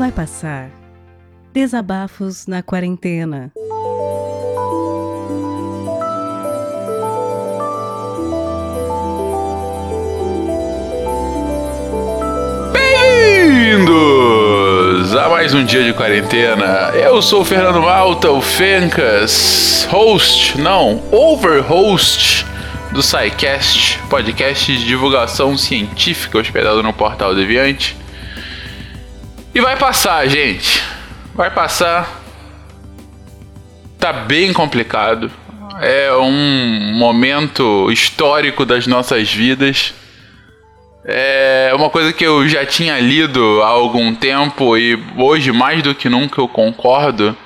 Vai passar. Desabafos na quarentena. Bem-vindos a mais um dia de quarentena. Eu sou o Fernando Malta, o Fencas, host, não, overhost do SciCast, podcast de divulgação científica hospedado no portal Deviante. E vai passar, gente. Vai passar. Tá bem complicado. É um momento histórico das nossas vidas. É uma coisa que eu já tinha lido há algum tempo e hoje mais do que nunca eu concordo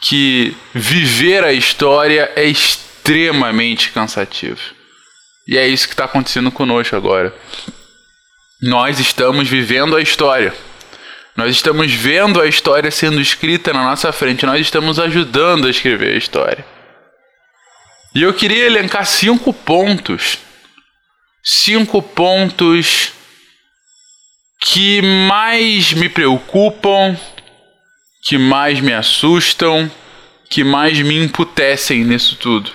que viver a história é extremamente cansativo. E é isso que está acontecendo conosco agora. Nós estamos vivendo a história. Nós estamos vendo a história sendo escrita na nossa frente. Nós estamos ajudando a escrever a história. E eu queria elencar cinco pontos cinco pontos que mais me preocupam, que mais me assustam, que mais me imputecem nisso tudo.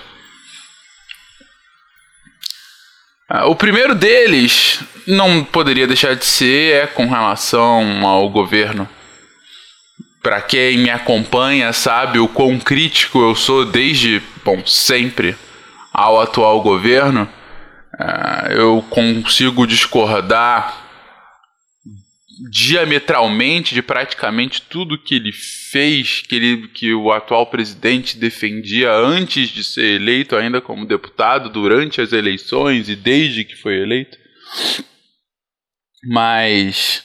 O primeiro deles não poderia deixar de ser é com relação ao governo. Para quem me acompanha sabe o quão crítico eu sou desde, bom, sempre ao atual governo. Uh, eu consigo discordar diametralmente de praticamente tudo que ele fez, que, ele, que o atual presidente defendia antes de ser eleito, ainda como deputado, durante as eleições e desde que foi eleito. Mas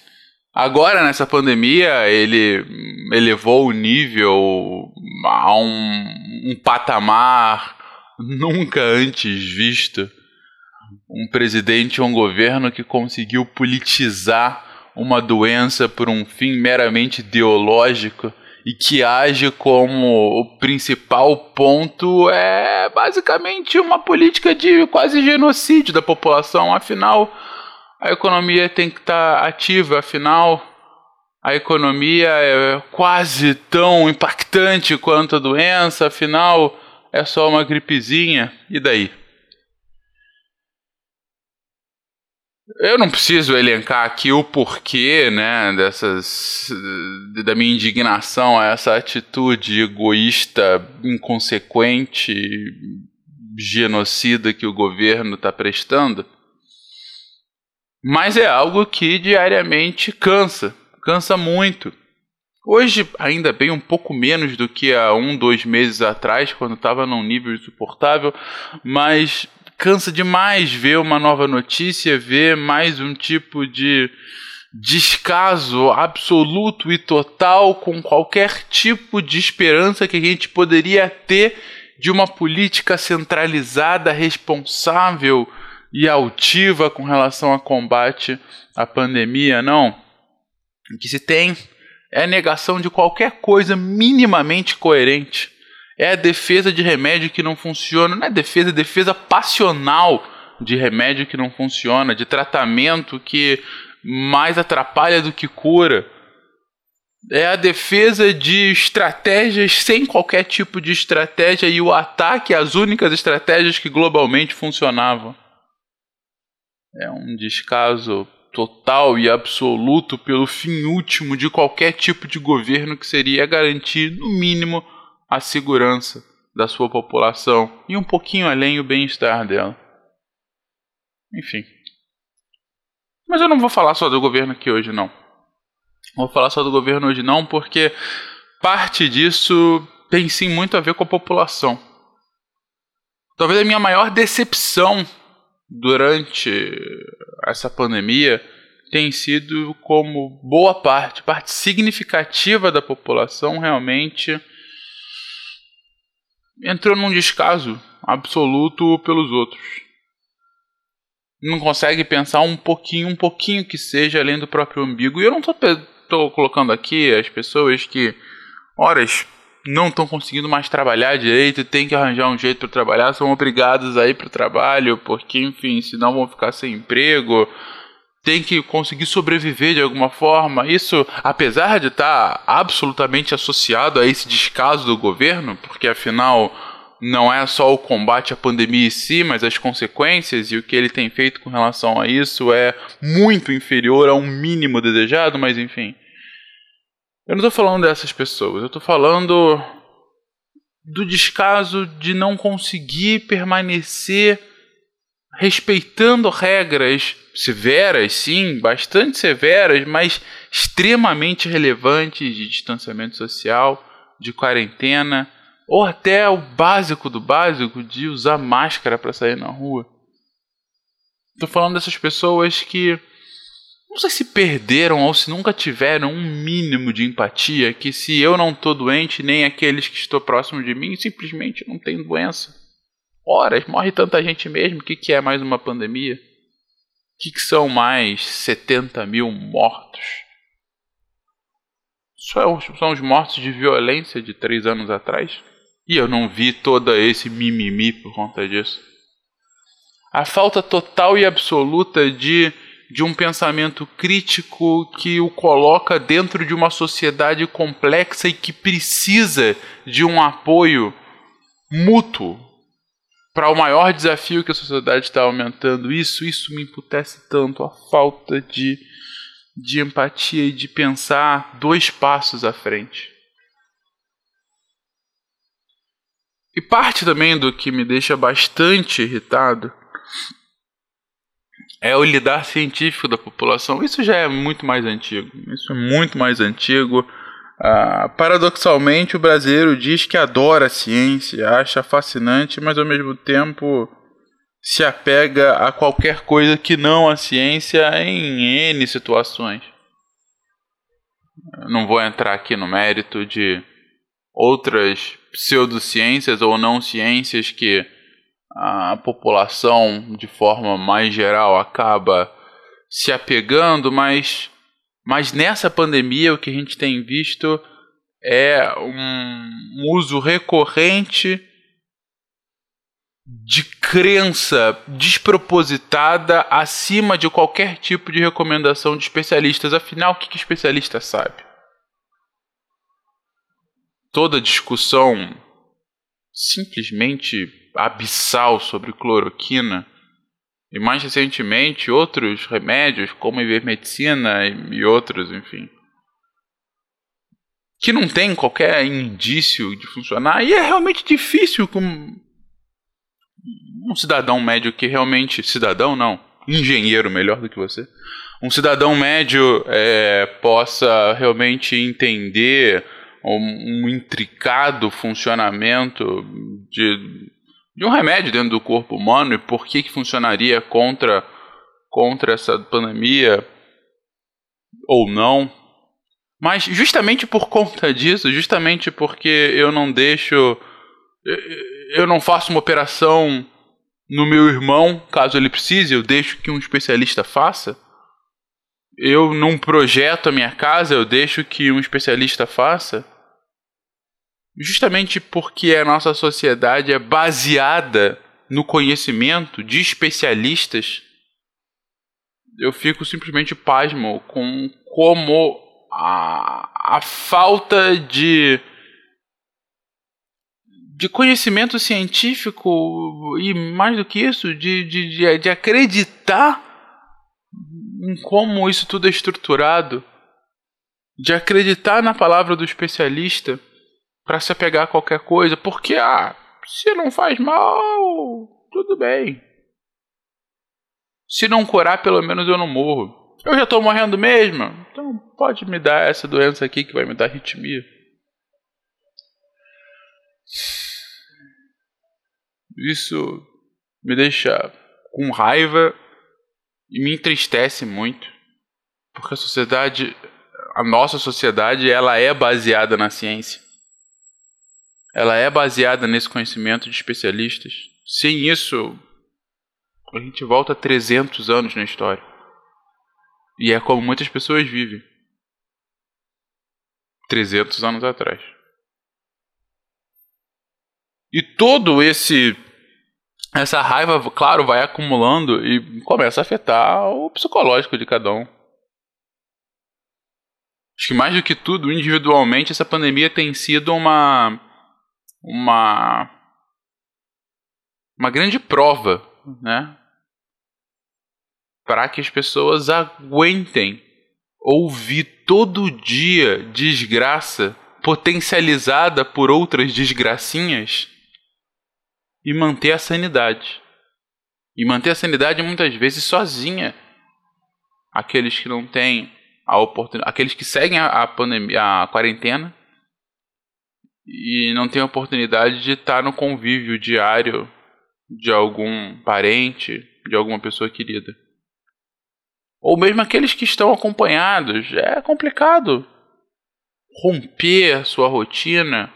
agora nessa pandemia ele elevou o nível a um, um patamar nunca antes visto um presidente um governo que conseguiu politizar uma doença por um fim meramente ideológico e que age como o principal ponto é basicamente uma política de quase genocídio da população. Afinal, a economia tem que estar ativa, afinal, a economia é quase tão impactante quanto a doença, afinal, é só uma gripezinha. E daí? Eu não preciso elencar aqui o porquê, né, dessas da minha indignação a essa atitude egoísta, inconsequente, genocida que o governo está prestando. Mas é algo que diariamente cansa, cansa muito. Hoje, ainda bem, um pouco menos do que há um, dois meses atrás, quando estava num nível insuportável, mas cansa demais ver uma nova notícia, ver mais um tipo de descaso absoluto e total com qualquer tipo de esperança que a gente poderia ter de uma política centralizada, responsável e altiva com relação ao combate à pandemia, não. O que se tem é a negação de qualquer coisa minimamente coerente é a defesa de remédio que não funciona. Não é defesa, é defesa passional de remédio que não funciona, de tratamento que mais atrapalha do que cura. É a defesa de estratégias sem qualquer tipo de estratégia e o ataque às únicas estratégias que globalmente funcionavam. É um descaso total e absoluto pelo fim último de qualquer tipo de governo que seria garantir, no mínimo, a segurança da sua população e um pouquinho além o bem-estar dela. Enfim. Mas eu não vou falar só do governo aqui hoje, não. Vou falar só do governo hoje, não, porque parte disso tem sim muito a ver com a população. Talvez a minha maior decepção durante essa pandemia tem sido como boa parte, parte significativa da população realmente entrou num descaso absoluto pelos outros. Não consegue pensar um pouquinho, um pouquinho que seja além do próprio umbigo. E eu não estou colocando aqui as pessoas que, horas, não estão conseguindo mais trabalhar direito, tem que arranjar um jeito para trabalhar, são obrigados a ir para o trabalho, porque, enfim, senão vão ficar sem emprego. Tem que conseguir sobreviver de alguma forma. Isso, apesar de estar absolutamente associado a esse descaso do governo, porque afinal não é só o combate à pandemia em si, mas as consequências e o que ele tem feito com relação a isso é muito inferior ao mínimo desejado, mas enfim. Eu não estou falando dessas pessoas, eu estou falando do descaso de não conseguir permanecer respeitando regras severas, sim, bastante severas, mas extremamente relevantes de distanciamento social, de quarentena, ou até o básico do básico de usar máscara para sair na rua. Estou falando dessas pessoas que não sei se perderam ou se nunca tiveram um mínimo de empatia, que se eu não estou doente, nem aqueles que estão próximos de mim simplesmente não têm doença. Horas, morre tanta gente mesmo, o que, que é mais uma pandemia? O que, que são mais 70 mil mortos? Só são os mortos de violência de três anos atrás? E eu não vi todo esse mimimi por conta disso. A falta total e absoluta de, de um pensamento crítico que o coloca dentro de uma sociedade complexa e que precisa de um apoio mútuo para o maior desafio que a sociedade está aumentando, isso, isso me emputece tanto, a falta de, de empatia e de pensar dois passos à frente. E parte também do que me deixa bastante irritado é o lidar científico da população. Isso já é muito mais antigo. Isso é muito mais antigo. Ah, paradoxalmente, o brasileiro diz que adora a ciência, acha fascinante, mas ao mesmo tempo se apega a qualquer coisa que não a ciência em N situações. não vou entrar aqui no mérito de outras pseudociências ou não ciências que a população, de forma mais geral, acaba se apegando, mas mas nessa pandemia, o que a gente tem visto é um uso recorrente de crença despropositada acima de qualquer tipo de recomendação de especialistas. Afinal, o que, que especialista sabe? Toda discussão simplesmente abissal sobre cloroquina e mais recentemente, outros remédios, como ivermectina e outros, enfim. Que não tem qualquer indício de funcionar. E é realmente difícil com um cidadão médio que realmente. Cidadão não, engenheiro melhor do que você. Um cidadão médio é, possa realmente entender um, um intricado funcionamento de de um remédio dentro do corpo humano e por que, que funcionaria contra, contra essa pandemia ou não. Mas justamente por conta disso, justamente porque eu não deixo. Eu não faço uma operação no meu irmão, caso ele precise, eu deixo que um especialista faça. Eu não projeto a minha casa, eu deixo que um especialista faça justamente porque a nossa sociedade é baseada no conhecimento de especialistas, eu fico simplesmente pasmo com como a, a falta de de conhecimento científico e mais do que isso, de, de, de acreditar em como isso tudo é estruturado, de acreditar na palavra do especialista para se apegar a qualquer coisa, porque ah, se não faz mal, tudo bem. Se não curar, pelo menos eu não morro. Eu já tô morrendo mesmo, então pode me dar essa doença aqui que vai me dar arritmia. Isso me deixa com raiva e me entristece muito, porque a sociedade, a nossa sociedade, ela é baseada na ciência ela é baseada nesse conhecimento de especialistas. Sem isso, a gente volta 300 anos na história. E é como muitas pessoas vivem. 300 anos atrás. E todo esse essa raiva, claro, vai acumulando e começa a afetar o psicológico de cada um. Acho que mais do que tudo, individualmente, essa pandemia tem sido uma uma uma grande prova, né? Para que as pessoas aguentem ouvir todo dia desgraça potencializada por outras desgracinhas e manter a sanidade. E manter a sanidade muitas vezes sozinha. Aqueles que não têm a oportunidade, aqueles que seguem a, a pandemia, a quarentena e não têm a oportunidade de estar no convívio diário de algum parente, de alguma pessoa querida. Ou mesmo aqueles que estão acompanhados. É complicado romper sua rotina,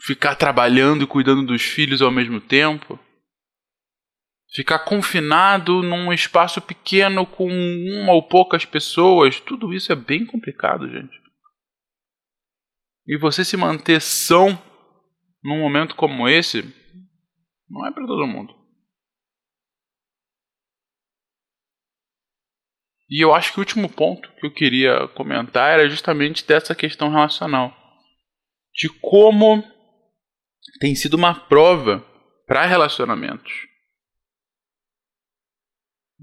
ficar trabalhando e cuidando dos filhos ao mesmo tempo, ficar confinado num espaço pequeno com uma ou poucas pessoas, tudo isso é bem complicado, gente. E você se manter são num momento como esse não é para todo mundo. E eu acho que o último ponto que eu queria comentar era justamente dessa questão relacional. De como tem sido uma prova para relacionamentos.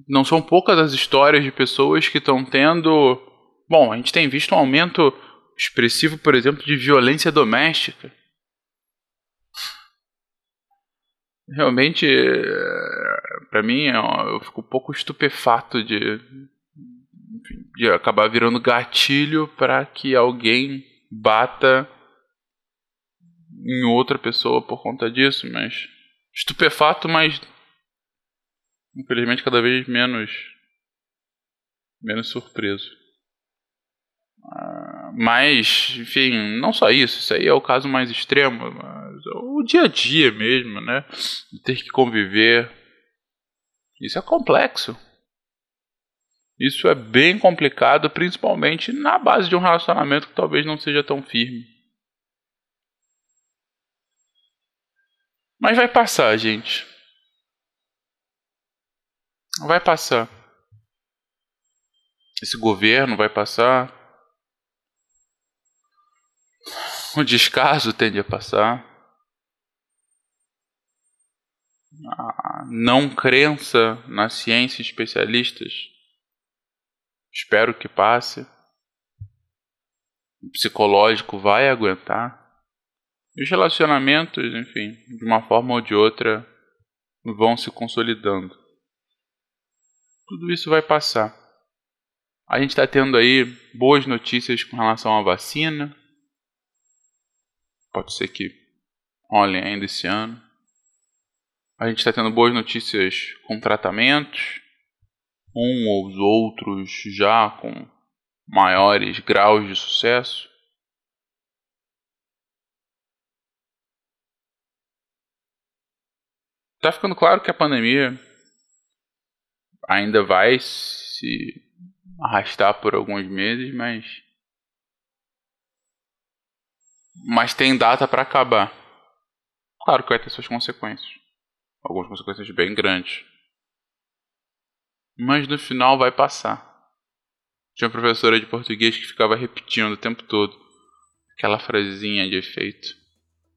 Não são poucas as histórias de pessoas que estão tendo. Bom, a gente tem visto um aumento expressivo, por exemplo, de violência doméstica. Realmente, eh, para mim, eu fico um pouco estupefato de de acabar virando gatilho para que alguém bata em outra pessoa por conta disso, mas estupefato, mas infelizmente cada vez menos menos surpreso. Ah, mas, enfim, não só isso, isso aí é o caso mais extremo, mas o dia a dia mesmo, né? Ter que conviver. Isso é complexo. Isso é bem complicado, principalmente na base de um relacionamento que talvez não seja tão firme. Mas vai passar, gente. Vai passar. Esse governo vai passar. O descaso tende a passar. A não crença na ciência especialistas Espero que passe. O psicológico vai aguentar. E os relacionamentos, enfim, de uma forma ou de outra, vão se consolidando. Tudo isso vai passar. A gente está tendo aí boas notícias com relação à vacina. Pode ser que rolem ainda esse ano. A gente está tendo boas notícias com tratamentos um ou os outros já com maiores graus de sucesso. Está ficando claro que a pandemia ainda vai se arrastar por alguns meses, mas mas tem data para acabar. Claro que vai ter suas consequências, algumas consequências bem grandes mas no final vai passar. Tinha uma professora de português que ficava repetindo o tempo todo aquela frasezinha de efeito.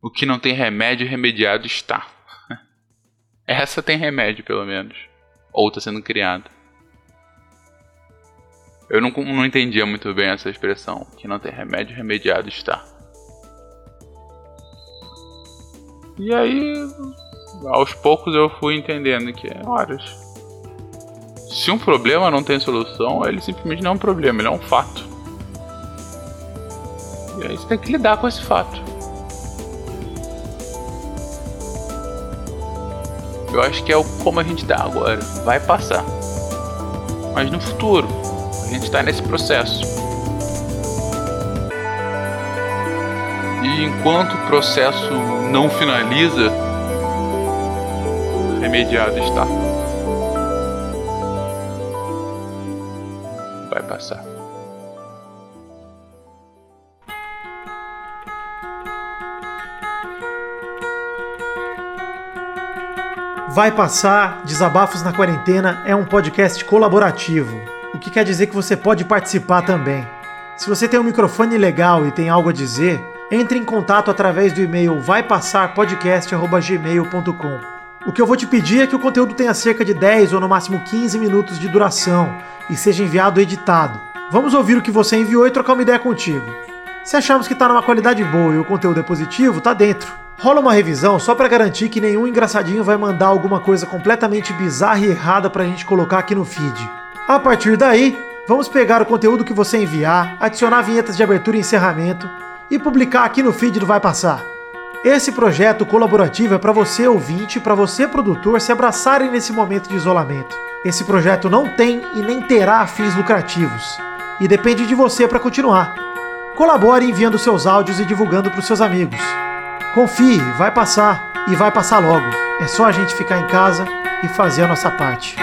O que não tem remédio, remediado está. Essa tem remédio, pelo menos. Ou está sendo criada. Eu não, não entendia muito bem essa expressão. O que não tem remédio, remediado está. E aí, aos poucos eu fui entendendo que é horas se um problema não tem solução, ele simplesmente não é um problema, ele é um fato. E aí você tem que lidar com esse fato. Eu acho que é o como a gente tá agora. Vai passar. Mas no futuro, a gente está nesse processo. Enquanto o processo não finaliza, remediado está. passar. Vai Passar Desabafos na Quarentena é um podcast colaborativo, o que quer dizer que você pode participar também. Se você tem um microfone legal e tem algo a dizer, entre em contato através do e-mail vaipassarpodcast.gmail.com. O que eu vou te pedir é que o conteúdo tenha cerca de 10 ou no máximo 15 minutos de duração e seja enviado editado. Vamos ouvir o que você enviou e trocar uma ideia contigo. Se acharmos que está numa qualidade boa e o conteúdo é positivo, tá dentro. Rola uma revisão só para garantir que nenhum engraçadinho vai mandar alguma coisa completamente bizarra e errada pra gente colocar aqui no feed. A partir daí, vamos pegar o conteúdo que você enviar, adicionar vinhetas de abertura e encerramento e publicar aqui no feed do Vai Passar. Esse projeto colaborativo é para você ouvinte para você produtor se abraçarem nesse momento de isolamento. Esse projeto não tem e nem terá fins lucrativos e depende de você para continuar. Colabore enviando seus áudios e divulgando para os seus amigos. Confie, vai passar e vai passar logo. É só a gente ficar em casa e fazer a nossa parte.